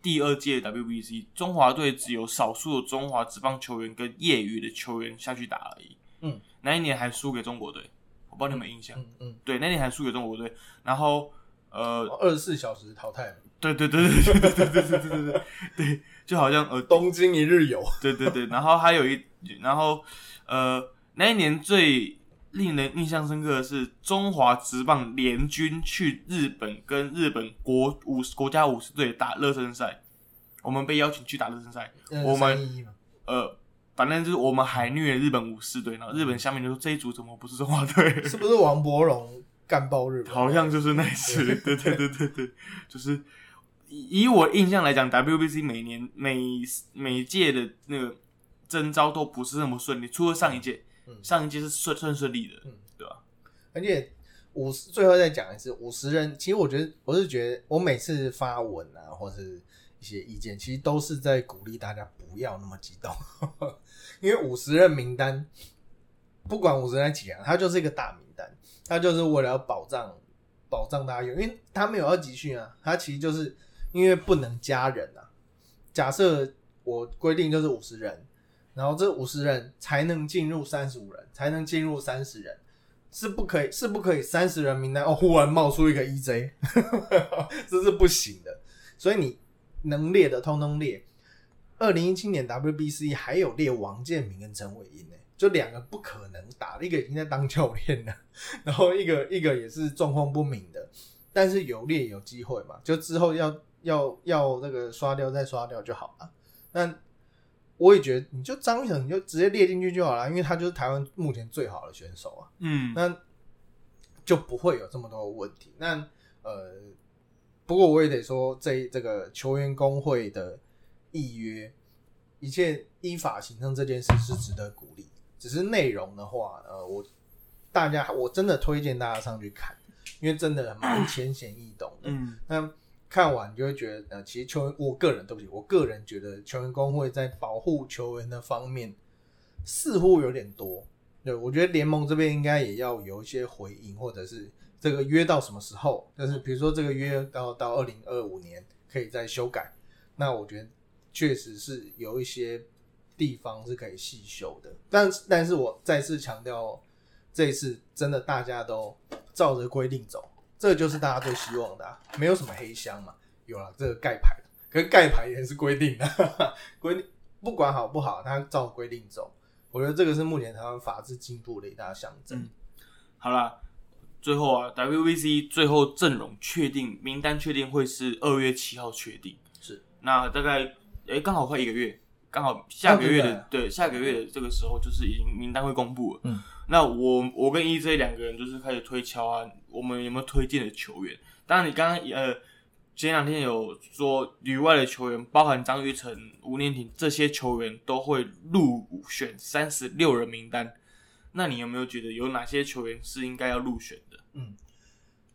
第二届 WBC 中华队只有少数的中华职棒球员跟业余的球员下去打而已，嗯，那一年还输给中国队，我不知道你有没有印象，嗯嗯，对，那年还输给中国队，然后呃，二十四小时淘汰，对对对对对对对对对对对对，就好像呃东京一日游。对对对，然后还有一，然后呃，那一年最令人印象深刻的是中华职棒联军去日本跟日本国五国家武士队打热身赛，我们被邀请去打热身赛，嗯我们呃，反正就是我们还虐日本武士队，然后日本下面就说这一组怎么不是中华队？是不是王伯荣干爆日本？好像就是那一次，对。对对对对，就是以以我印象来讲，WBC 每年每每届的那个征招都不是那么顺利，除了上一届，嗯上一届是顺顺顺利的，嗯对吧？而且五十最后再讲一次，五十人，其实我觉得我是觉得我每次发文啊，或是一些意见，其实都是在鼓励大家不要那么激动，因为五十人名单，不管五十人几人，它就是一个大名单，它就是为了要保障保障大家用，因为他没有要集训啊，他其实就是因为不能加人啊。假设我规定就是五十人，然后这五十人才能进入三十五人，才能进入三十人，是不可以，是不可以三十人名单哦，忽然冒出一个 EJ，这是不行的。所以你能列的通通列。二零一七年 WBC 还有列王建民跟陈伟英呢，就两个不可能打，一个已经在当教练了，然后一个一个也是状况不明的，但是有列有机会嘛，就之后要要要那个刷掉再刷掉就好了。那我也觉得，你就张玉成你就直接列进去就好了，因为他就是台湾目前最好的选手啊。嗯，那就不会有这么多的问题。那呃，不过我也得说，这这个球员工会的议约，一切依法行政这件事是值得鼓励。只是内容的话，呃，我大家我真的推荐大家上去看，因为真的蛮 浅显易懂的。嗯那看完你就会觉得，呃，其实球员，我个人对不起，我个人觉得球员工会在保护球员的方面似乎有点多。对，我觉得联盟这边应该也要有一些回应，或者是这个约到什么时候，就是比如说这个约到到二零二五年可以再修改，那我觉得确实是有一些地方是可以细修的。但但是我再次强调，这一次真的大家都照着规定走，这就是大家最希望的、啊，没有什么黑箱嘛。有了这个盖牌，可是盖牌也是规定的，规定不管好不好，他照规定走。我觉得这个是目前台湾法治进步的一大象征。嗯好啦，最后啊，WVC 最后阵容确定，名单确定会是二月七号确定，是那大概诶刚好快一个月，刚好下个月的、啊对下个月的这个时候就是已经名单会公布了。嗯，那我我跟 EJ 两个人就是开始推敲啊，我们有没有推荐的球员？当然你刚刚呃前两天有说旅外的球员，包含张玉成、吴念婷这些球员都会入选三十六人名单。那你有没有觉得有哪些球员是应该要入选的？嗯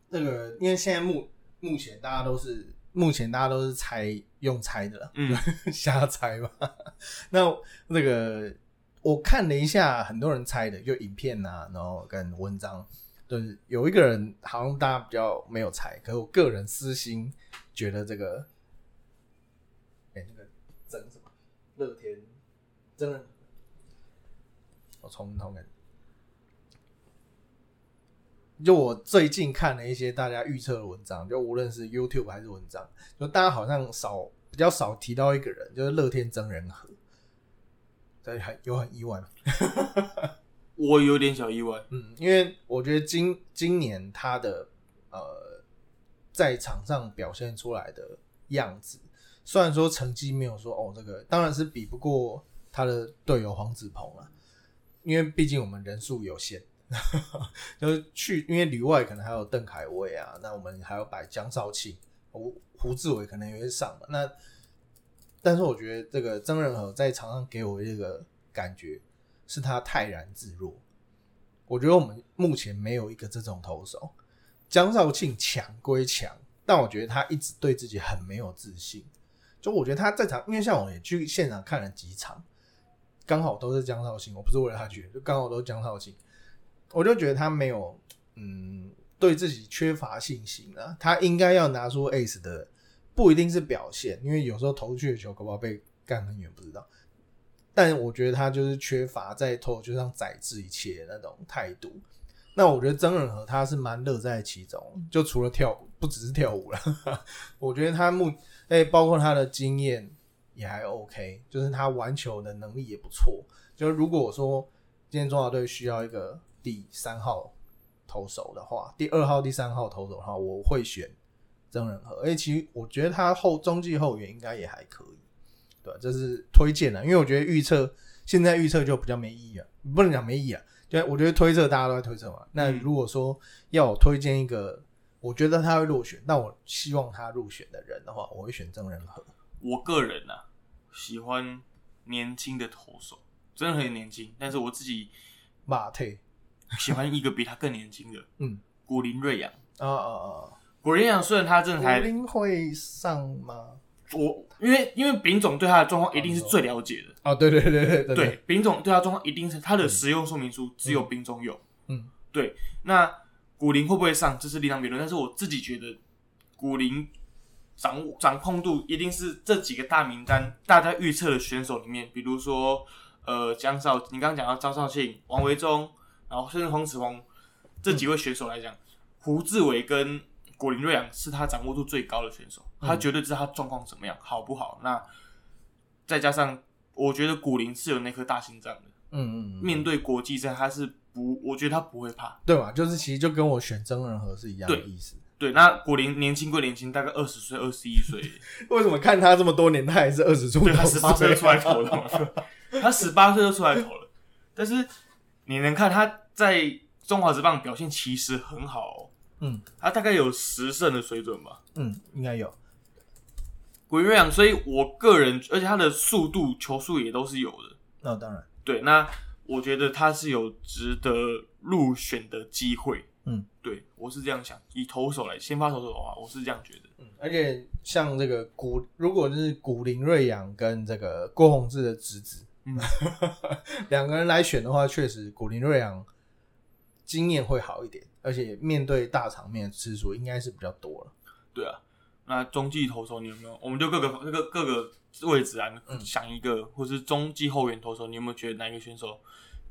那个，因为现在目目前大家都是目前大家都是猜用猜的了，嗯，瞎猜嘛。那那个我看了一下，很多人猜的，就影片啊，然后跟文章，就是有一个人好像大家比较没有猜，可是我个人私心觉得这个，哎、那个真什么乐天真的，我从头看。就我最近看了一些大家预测的文章，就无论是 YouTube 还是文章，就大家好像少比较少提到一个人，就是乐天真人和，对，很有很意外吗？我有点小意外。嗯，因为我觉得今今年他的呃在场上表现出来的样子，虽然说成绩没有说哦这个当然是比不过他的队友黄子鹏啊，因为毕竟我们人数有限，就是去，因为旅外可能还有邓凯威啊，那我们还要摆江少庆、胡胡志伟可能也会上嘛。那但是我觉得这个曾仁和在场上给我一个感觉是他泰然自若。我觉得我们目前没有一个这种投手。江少庆强归强，但我觉得他一直对自己很没有自信。就我觉得他在场，因为像我也去现场看了几场，刚好都是江少庆，我不是为了他去，就刚好都是江少庆，我就觉得他没有，嗯，对自己缺乏信心啊。他应该要拿出 ace 的，不一定是表现，因为有时候投出去的球可不好被干很远，不知道。但我觉得他就是缺乏在投球上宰制一切那种态度。那我觉得曾仁和他是蛮乐在其中，就除了跳舞，不只是跳舞了。我觉得他目哎，包括他的经验也还 OK，就是他玩球的能力也不错。就如果我说今天中华队需要一个第三号投手的话，第二号、第三号投手的话，我会选曾仁和。哎，其实我觉得他后中继后援应该也还可以，对，这是推荐的，因为我觉得预测现在预测就比较没意义了，不能讲没意义啊。对，我觉得推测大家都在推测嘛。那如果说要我推荐一个，我觉得他会落选，那我希望他入选的人的话，我会选曾仁和。我个人呢，喜欢年轻的投手，真的很年轻。但是我自己马退喜欢一个比他更年轻的，嗯，古林瑞阳。啊啊啊！古林瑞阳虽然他真的还古林会上吗？我因为因为丙总对他的状况一定是最了解的哦，对对对对对，对丙总对他状况一定是他的使用说明书只有丙总有，嗯，对。那古林会不会上，这是另当别论。但是我自己觉得，古林掌掌控度一定是这几个大名单大家预测的选手里面，比如说呃江少，你刚刚讲到张少庆、王维忠，然后甚至黄子宏这几位选手来讲，胡志伟跟。古林瑞阳是他掌握度最高的选手，他绝对知道他状况怎么样，好不好？那再加上，我觉得古林是有那颗大心脏的，嗯嗯，面对国际赛他是不，我觉得他不会怕，对吧？就是其实就跟我选曾仁和是一样的意思。对，那古林年轻归年轻，大概二十岁、二十一岁，为什么看他这么多年，他还是二十出？他十八岁就出来投了，他十八岁就出来投了。但是你能看他在中华职棒表现其实很好。嗯，他大概有十胜的水准吧。嗯，应该有。鬼瑞阳，所以我个人，而且他的速度、球速也都是有的。那当然，对。那我觉得他是有值得入选的机会。嗯，对我是这样想。以投手来，先发投手的话，我是这样觉得。嗯，而且像这个古，如果是古林瑞阳跟这个郭宏志的侄子，嗯，两个人来选的话，确实古林瑞阳经验会好一点。而且面对大场面次数应该是比较多了。对啊，那中继投手你有没有？我们就各个各个各个位置啊，想一个，或是中继后援投手，你有没有觉得哪一个选手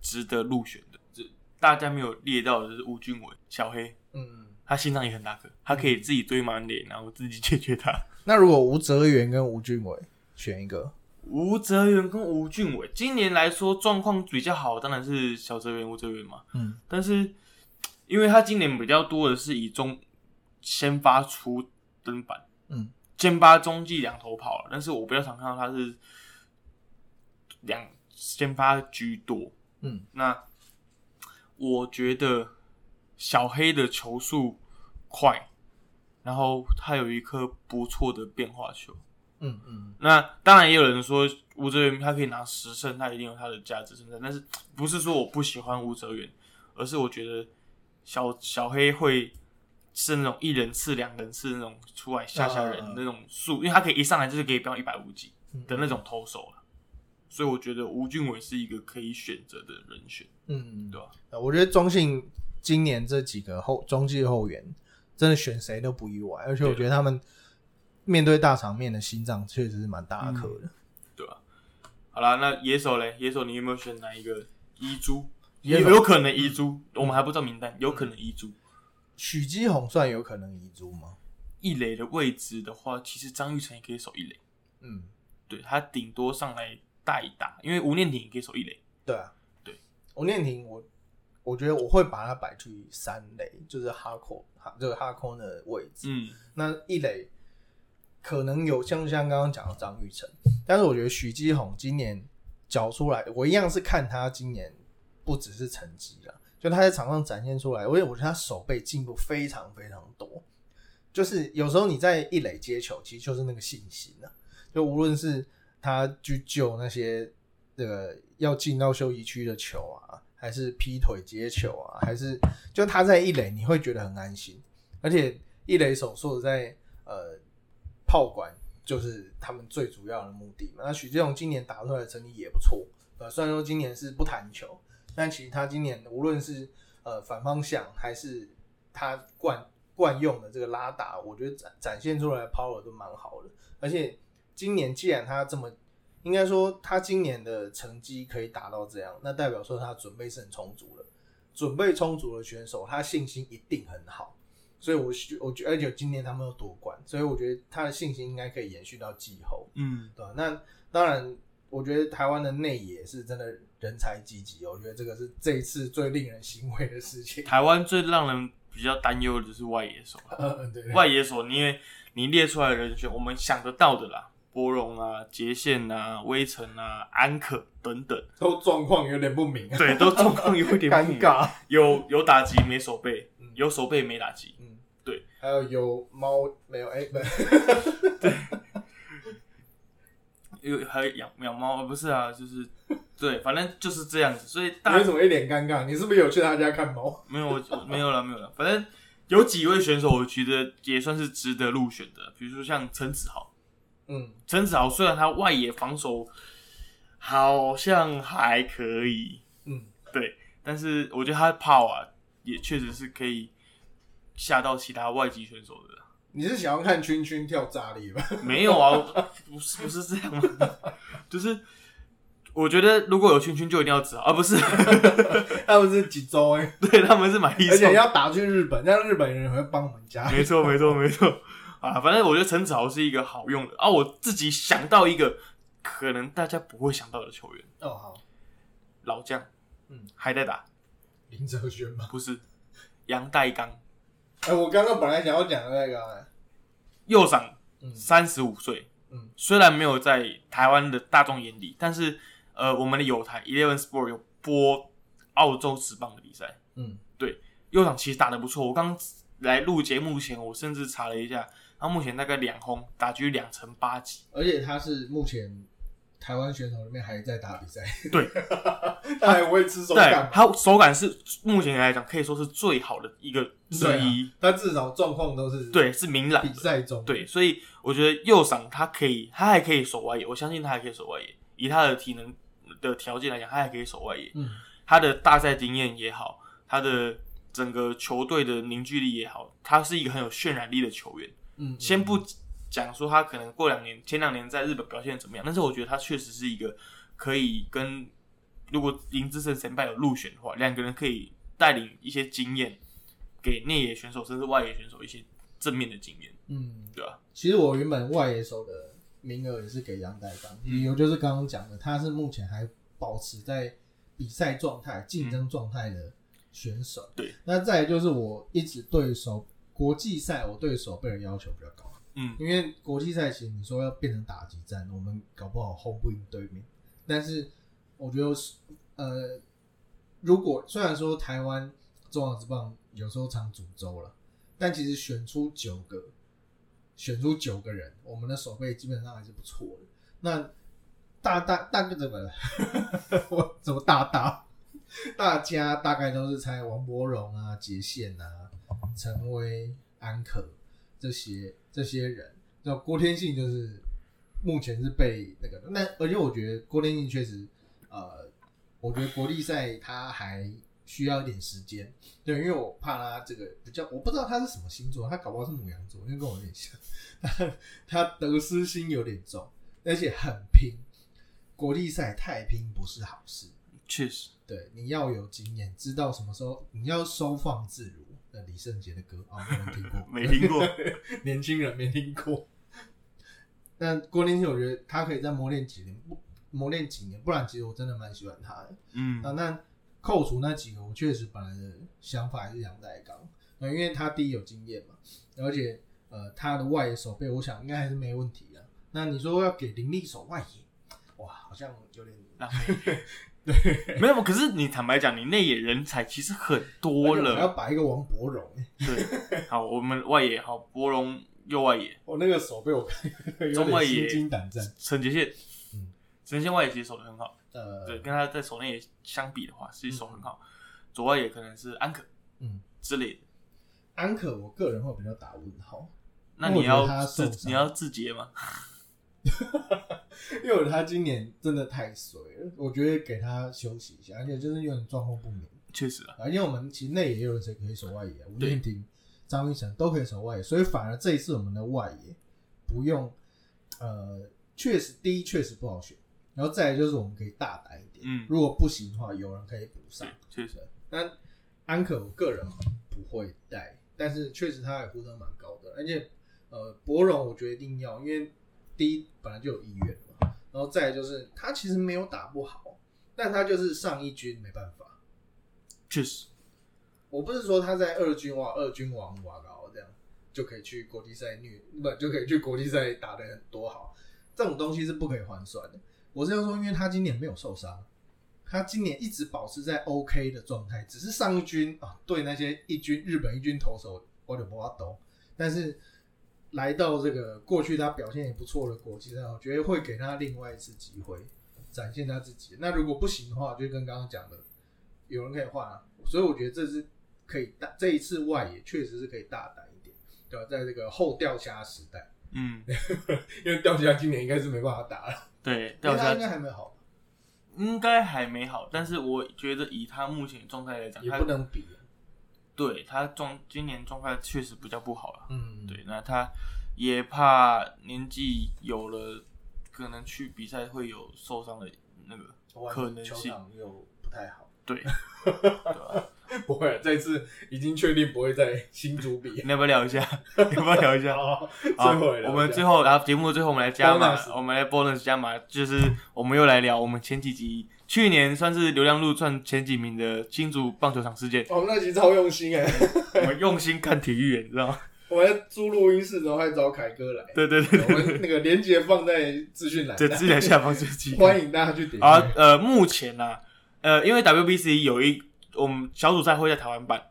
值得入选的？这大家没有列到的就是吴俊伟，小黑。嗯，他心脏也很大颗，他可以自己堆满脸，然后自己解决他。那如果吴泽源跟吴俊伟选一个，吴泽源跟吴俊伟今年来说状况比较好，当然是小泽源、吴泽源嘛。嗯，但是。因为他今年比较多的是以中先发出登板，嗯，先发中继两头跑了，但是我比较常看到他是两先发居多，嗯，那我觉得小黑的球速快，然后他有一颗不错的变化球，嗯嗯，那当然也有人说吴哲源他可以拿十胜，他一定有他的价值存在，但是不是说我不喜欢吴哲源，而是我觉得。小小黑会是那种一人次、两人次那种出来吓吓人那种数，因为他可以一上来就是可以飙一百五几的那种投手了，所以我觉得吴俊伟是一个可以选择的人选，嗯，对吧？我觉得中信今年这几个后中继后援真的选谁都不意外，而且我觉得他们面对大场面的心脏确实是蛮大颗的，对吧？好了，那野手嘞，野手你有没有选哪一个？遗珠。也有可能遗珠，我们还不知道名单，有可能遗珠。许基宏算有可能遗珠吗？一垒的位置的话，其实张玉成也可以守一垒。嗯，对他顶多上来带打，因为吴念婷也可以守一垒。对啊，对，吴念婷，我我觉得我会把他摆去三垒，就是哈扣哈这个哈扣的位置。嗯，那一垒可能有像像刚刚讲的张玉成，但是我觉得许基宏今年。缴出来，我一样是看他今年不只是成绩了，就他在场上展现出来，因为我觉得他手背进步非常非常多。就是有时候你在一垒接球，其实就是那个信心啊。就无论是他去救那些这个要进到休息区的球啊，还是劈腿接球啊，还是就他在一垒，你会觉得很安心。而且一垒手说在呃炮管就是他们最主要的目的嘛。那许建荣今年打出来的成绩也不错，呃，虽然说今年是不弹球，但其实他今年无论是呃反方向还是他惯惯用的这个拉打，我觉得展展现出来的 power 都蛮好的。而且今年既然他这么，应该说他今年的成绩可以达到这样，那代表说他准备是很充足的。准备充足的选手，他信心一定很好。所以，我我觉，而且今年他们又夺冠，所以我觉得他的信心应该可以延续到季后。嗯，对吧？那当然，我觉得台湾的内野是真的人才济济，我觉得这个是这一次最令人欣慰的事情。台湾最让人比较担忧的就是外野手 了。嗯，对对外野手，因为你列出来的人选，我们想得到的啦，波荣啊、杰宪啊、威城啊、安可等等，都状况有点不明，对，都状况有点，尴尬。有有打击没手背，有手背没打击，嗯，对。还有有猫没有？哎，不，有还有养养猫，不是啊，就是对，反正就是这样子，所以大为什么一脸尴尬？你是不是有去他家看猫？没有没有了没有了，反正有几位选手，我觉得也算是值得入选的，比如说像陈子豪，嗯，陈子豪虽然他外野防守好像还可以，嗯，对，但是我觉得他的炮啊，也确实是可以吓到其他外籍选手的。你是想要看圈圈跳炸裂吧？没有啊，不是不是这样吗？就是我觉得如果有圈圈就一定要子豪，啊不是，他们是几周哎，对他们是买一送而且，要打去日本，让日本人会帮我们加。没错没错没错啊，反正我觉得陈子豪是一个好用的啊，我自己想到一个可能大家不会想到的球员，哦，好，老将，嗯，还在打，林哲轩吗？不是杨代刚，哎，我刚刚本来想要讲的那个，哎右长嗯三十五岁，嗯，虽然没有在台湾的大众眼里，但是呃，我们的友台 Eleven Sport 有播澳洲职棒的比赛，嗯，右场其实打得不错。我刚来录节目前，我甚至查了一下，他目前大概两轰，打局两成八几。而且他是目前台湾选手里面还在打比赛，对，他还会吃手感，，他手感是目前来讲可以说是最好的一个之一。他至少状况都是对，是明朗比。赛中，对，所以我觉得右赏他可以，他还可以守外野，我相信他还可以守外野。以他的体能的条件来讲，他还可以守外野。嗯，他的大赛经验也好，他的整个球队的凝聚力也好，他是一个很有渲染力的球员。嗯，先不讲说他可能过两年、前两年在日本表现怎么样，但是我觉得他确实是一个可以跟如果林志胜神拜有入选的话，两个人可以带领一些经验给内野选手甚至外野选手一些正面的经验，嗯，对啊、其实我原本外野手的名额也是给杨代刚，理由就是刚刚讲的，他是目前还保持在比赛状态、竞争状态的选手。对，那再来就是我一直对手国际赛，我对手被人要求比较高，嗯，因为国际赛其实你说要变成打击战，我们搞不好轰不赢对面，但是我觉得是呃，如果虽然说台湾中华之棒有时候常煮粥了，但其实选出九个，选出九个人，我们的手背基本上还是不错的。那大大大概怎么了，我怎么大大？大家大概都是猜王柏荣啊、杰宪啊、陈威、安可这些这些人。那郭天信就是目前是被那个，那而且我觉得郭天信确实，呃，我觉得国力赛他还需要一点时间，对，因为我怕他这个比较，我不知道他是什么星座，他搞不好是母羊座，因为跟我有点像，他得失心有点重，而且很拼，国力赛太拼不是好事。确实，对，你要有经验，知道什么时候你要收放自如。那李圣杰的歌啊，没人听过，没听过 年轻人没听过。但郭天信，我觉得他可以再磨练几年，不磨练几年，不然其实我真的蛮喜欢他的。嗯啊，那扣除那几个，我确实本来的想法还是杨代刚，那因为他第一有经验嘛，而且呃他的外野手背，我想应该还是没问题的。那你说要给林立手外野，哇，好像有点浪费。对，没有，可是你坦白讲，你内野人才其实很多了。还要摆一个王博荣，对，好，我们外野好，博荣右外野，我那个手被我看，中外野心惊胆战。陈杰宪，嗯，陈杰宪外野其实守的很好，呃，对，跟他在守内野相比的话，其实守很好。左外野可能是安可，嗯之类的。安可，我个人会比较打问号。那你要自你要自节吗？因为他今年真的太衰了，我觉得给他休息一下，而且就是有点状况不明。确实啊，因为我们其实内也有人谁可以守外野，吴念婷、张玉成都可以守外野，所以反而这一次我们的外野不用，呃，确实第一确实不好选，然后再来就是我们可以大胆一点，嗯，如果不行的话，有人可以补上。确实，但安可我个人不会带，但是确实他也呼声蛮高的，而且呃，博荣我觉得一定要，因为第一本来就有意愿嘛，然后再来就是他其实没有打不好，但他就是上一军没办法。确实，我不是说他在二军哇，二军王哇高这样就可以去国际赛虐，不就可以去国际赛打的很多好，这种东西是不可以换算的。我是要说，因为他今年没有受伤，他今年一直保持在 OK 的状态，只是上一军啊对那些一军日本一军投手我就不法抖，但是来到这个过去他表现也不错的国际赛，我觉得会给他另外一次机会展现他自己。那如果不行的话，就跟刚刚讲的。有人可以换啊，所以我觉得这是可以大这一次外野确实是可以大胆一点，对吧？在这个后钓虾时代，嗯，因为钓虾今年应该是没办法打了，对，钓虾应该还没好，应该还没好，但是我觉得以他目前状态来讲，也不能比，对他状今年状态确实比较不好了，嗯，对，那他也怕年纪有了，可能去比赛会有受伤的那个可能性，又不太好。对，不会，这次已经确定不会在新组比。你要不要聊一下？要不要聊一下？好，我们最后，然后节目最后我们来加码，我们来 bonus 加码，就是我们又来聊我们前几集，去年算是流量路串前几名的新竹棒球场事件。哦，那集超用心哎，我们用心看体育，你知道吗？我们租录音室，然后还找凯哥来。对对对，我们那个连接放在资讯栏，在资讯下方资讯，欢迎大家去点。啊，呃，目前呢。呃，因为 WBC 有一我们小组赛会在台湾办，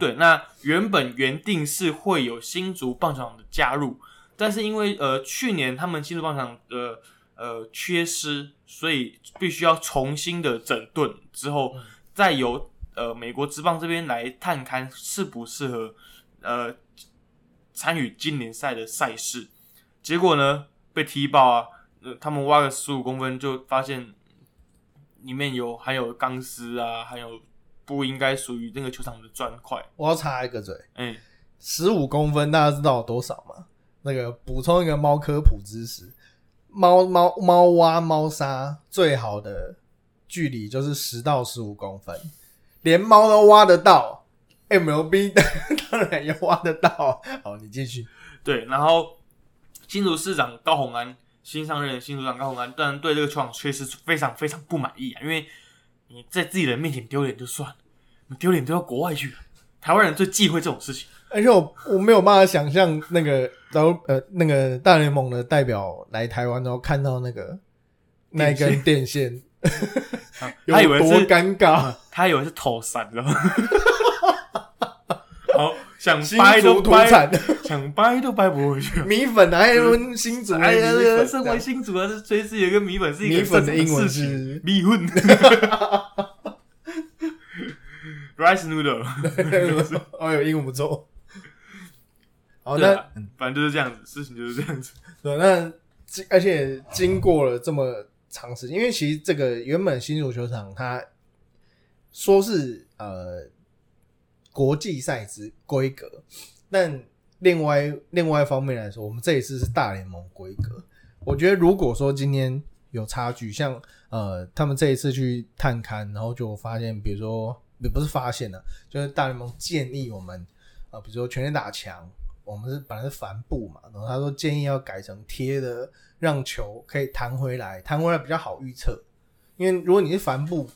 对，那原本原定是会有新竹棒球场的加入，但是因为呃去年他们新竹棒球场的呃缺失，所以必须要重新的整顿之后，再由呃美国职棒这边来探勘适不适合呃参与今年赛的赛事，结果呢被踢爆啊，呃他们挖个十五公分就发现。里面有含有钢丝啊，还有不应该属于那个球场的砖块。我要插一个嘴，哎，十五公分，大家知道有多少吗？那个补充一个猫科普知识，猫猫猫挖猫砂最好的距离就是十到十五公分，连猫都挖得到，MLB 当然也挖得到。好，你继续。对，然后新竹市长高鸿安。新上任的新组长高鸿安，当然对这个球场确实非常非常不满意啊！因为你在自己人面前丢脸就算了，你丢脸丢到国外去。台湾人最忌讳这种事情，而且我我没有办法想象那个然后呃那个大联盟的代表来台湾然后看到那个那一根电线，他以为多尴尬，他以为是头散了。好。想掰都掰，想掰都掰不回去。米粉还有新竹，哎呀，身为新竹啊，是随时有个米粉是一个米粉的英文是米粉，rice noodle。哦，有英文不错。好，那反正就是这样子，事情就是这样子。对，那而且经过了这么长时间，因为其实这个原本新竹球场，它说是呃。国际赛之规格，但另外另外一方面来说，我们这一次是大联盟规格。我觉得如果说今天有差距，像呃，他们这一次去探勘，然后就发现，比如说也不是发现了，就是大联盟建议我们啊，比如说全力打墙，我们是本来是帆布嘛，然后他说建议要改成贴的，让球可以弹回来，弹回来比较好预测。因为如果你是帆布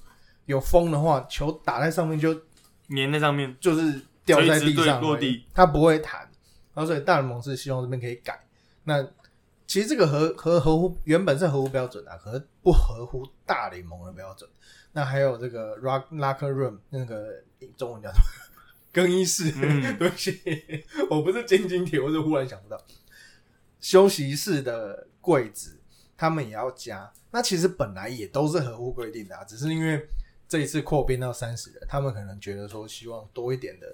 有风的话，球打在上面就。粘在上面就是掉在地上落地，它不会弹。然后所以大联盟是希望这边可以改。那其实这个合合合乎原本是合乎标准啊，可是不合乎大联盟的标准。那还有这个 rock locker room 那个中文叫什么？更衣室，嗯 对不起，我不是晶晶铁，我是忽然想不到。休息室的柜子，他们也要加。那其实本来也都是合乎规定的啊，只是因为这一次扩编到三十人，他们可能觉得说希望多一点的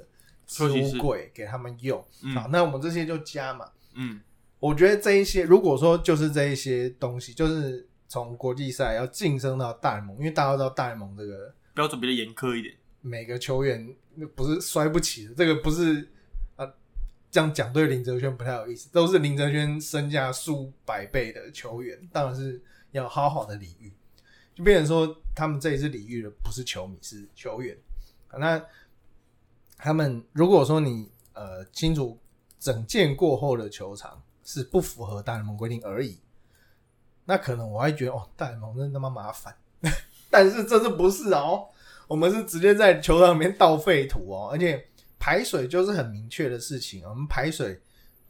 置休息室物柜给他们用。嗯好，那我们这些就加嘛。嗯我觉得这一些，如果说就是这一些东西，就是从国际赛要晋升到大联盟，因为大家都知道大联盟这个标准比较严苛一点。每个球员那不是摔不起的，这个不是啊，这样讲对林哲轩不太有意思，都是林哲轩身价数百倍的球员，当然是要好好的礼遇，就变成说他们这一次礼遇的不是球迷，是球员。那他们如果说你呃清楚整件过后的球场是不符合大联盟规定而已，那可能我还觉得哦，大联盟真他妈麻烦。但是这次不是哦，我们是直接在球场里面倒废土哦，而且排水就是很明确的事情，我们排水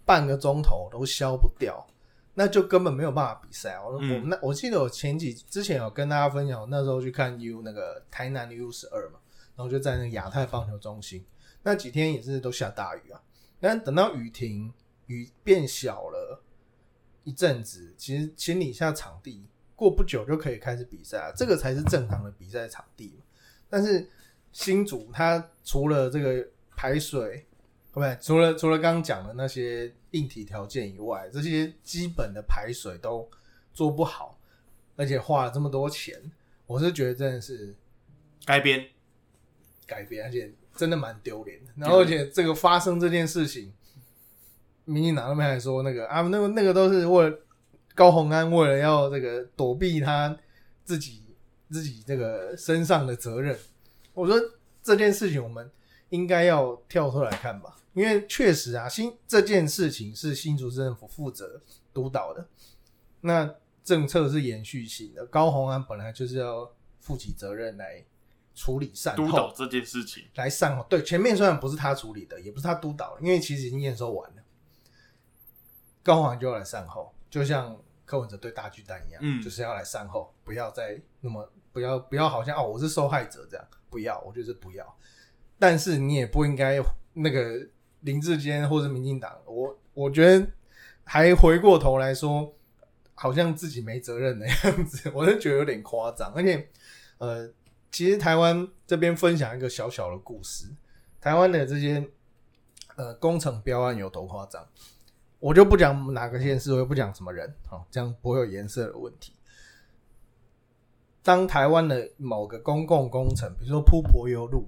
半个钟头都消不掉，那就根本没有办法比赛哦。我嗯我那我记得我前几之前有跟大家分享，我那时候去看 U 那个台南 U 十二嘛，然后就在那个亚太棒球中心，那几天也是都下大雨啊，但等到雨停，雨变小了一阵子，其实清理一下场地，过不久就可以开始比赛了，这个才是正常的比赛场地嘛。但是新竹它除了这个排水，对不对？除了除了刚刚讲的那些硬体条件以外，这些基本的排水都做不好，而且花了这么多钱，我是觉得真的是改编，改编，而且真的蛮丢脸的。然后，而且这个发生这件事情，民进党那边还说那个啊，那个那个都是为了高鸿安为了要这个躲避他自己自己这个身上的责任。我说这件事情我们应该要跳出来看吧，因为确实啊，新这件事情是新竹市政府负责督导的，那政策是延续性的。高鸿安本来就是要负起责任来处理善后督导这件事情。来善后。对，前面虽然不是他处理的，也不是他督导，因为其实已经验收完了，高黄就要来善后，就像柯文哲对大巨蛋一样，嗯就是要来善后，不要再那么不要不要好像哦我是受害者这样，不要，我就是不要。但是你也不应该那个林志坚或是民进党，我我觉得还回过头来说，好像自己没责任的样子，我就觉得有点夸张。而且，呃，其实台湾这边分享一个小小的故事，台湾的这些呃工程标案有多夸张，我就不讲哪个县市，我也不讲什么人，好、这样不会有颜色的问题。当台湾的某个公共工程，比如说铺柏油路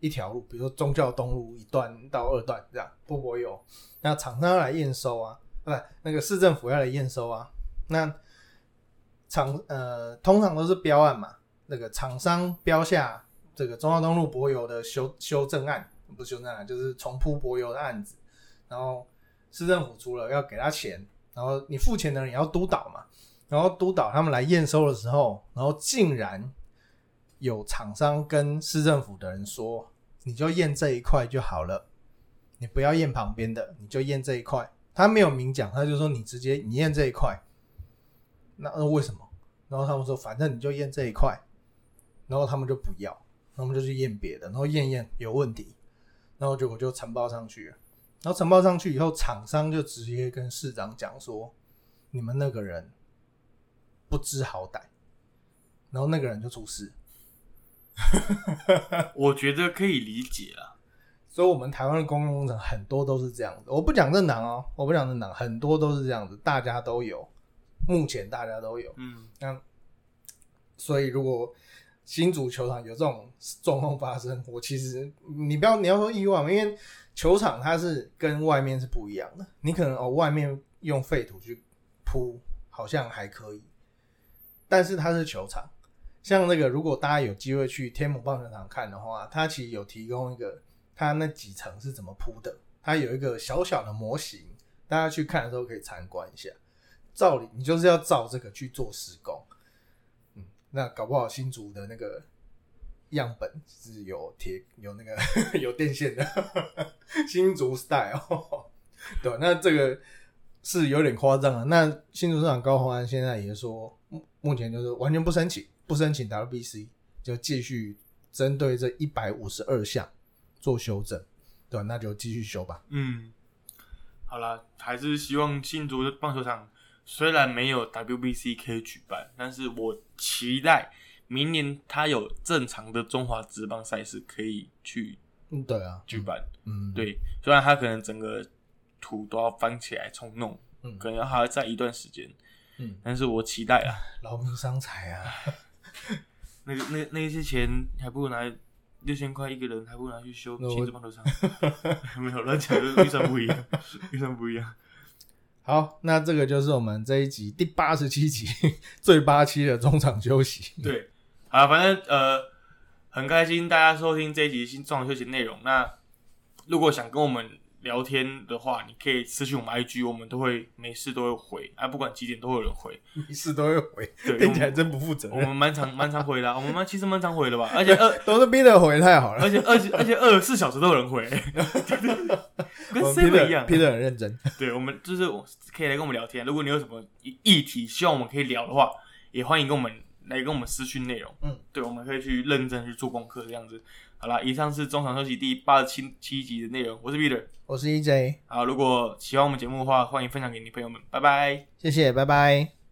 一条路，比如说宗教东路一段到二段这样铺柏油，那厂商要来验收啊，不，那个市政府要来验收啊，那厂呃通常都是标案嘛，那个厂商标下这个忠孝东路柏油的修修正案，不是修正案，就是重铺柏油的案子，然后市政府出了要给他钱，然后你付钱的人也要督导嘛，然后督导他们来验收的时候，然后竟然有厂商跟市政府的人说，你就验这一块就好了，你不要验旁边的，你就验这一块。他没有明讲，他就说你直接你验这一块。那那为什么？然后他们说反正你就验这一块，然后他们就不要，然后我们就去验别的，然后验验有问题，然后结果就承包上去了。然后呈报上去以后，厂商就直接跟市长讲说，你们那个人不知好歹，然后那个人就出事。我觉得可以理解啊。所以，我们台湾的公共工程很多都是这样子。我不讲政党哦，我不讲政党，很多都是这样子，大家都有，目前大家都有。嗯，那所以，如果新足球场有这种状况发生，我其实你不要你要说意外嘛，因为球场它是跟外面是不一样的。你可能哦，外面用废土去铺，好像还可以，但是它是球场。像那个，如果大家有机会去天母棒球场看的话，它其实有提供一个它那几层是怎么铺的，它有一个小小的模型，大家去看的时候可以参观一下。照理你就是要照这个去做施工，嗯，那搞不好新竹的那个样本是有铁有那个 有电线的新竹 style，对？那这个是有点夸张啊。那新竹市长高虹安现在也说，目目前就是完全不申请，不申请 WBC，就继续针对这一百五十二项做修正，对？那就继续修吧。嗯，好啦，还是希望新竹的棒球场虽然没有 WBC 可以举办，但是我期待明年他有正常的中华职棒赛事可以去嗯，对啊，举办。嗯，对，虽然他可能整个土都要翻起来重弄，嗯可能还要再一段时间，嗯，但是我期待啊，劳民伤财啊。那个那那些钱还不如拿六千块一个人，还不如拿去修那我新竹棒球场。没有乱讲，就是预算不一样，预算不一样。好，那这个就是我们这一集第八十七集最八期的中场休息。对，好，反正呃，很开心大家收听这一集新中场休息内容。那如果想跟我们聊天的话，你可以私信我们 IG，我们都会没事都会回，啊，不管几点都会有人回。没事都会回，对，听起来真不负责任。我们蛮常蛮常回的啊、我们蛮其实蛮常回的吧，而且二都是逼着回，太好了。而且而且而且二十四小时都有人回，跟我们 seven 一样。Peter 很认真。对，我们就是可以来跟我们聊天。如果你有什么议议题希望我们可以聊的话，也欢迎跟我们来跟我们私讯内容。嗯，对，我们可以去认真去做功课这样子。好啦，以上是中场休息第八十七七集的内容，我是 Peter。我是 EJ，好，如果喜欢我们节目的话，欢迎分享给你朋友们，拜拜。谢谢，拜拜。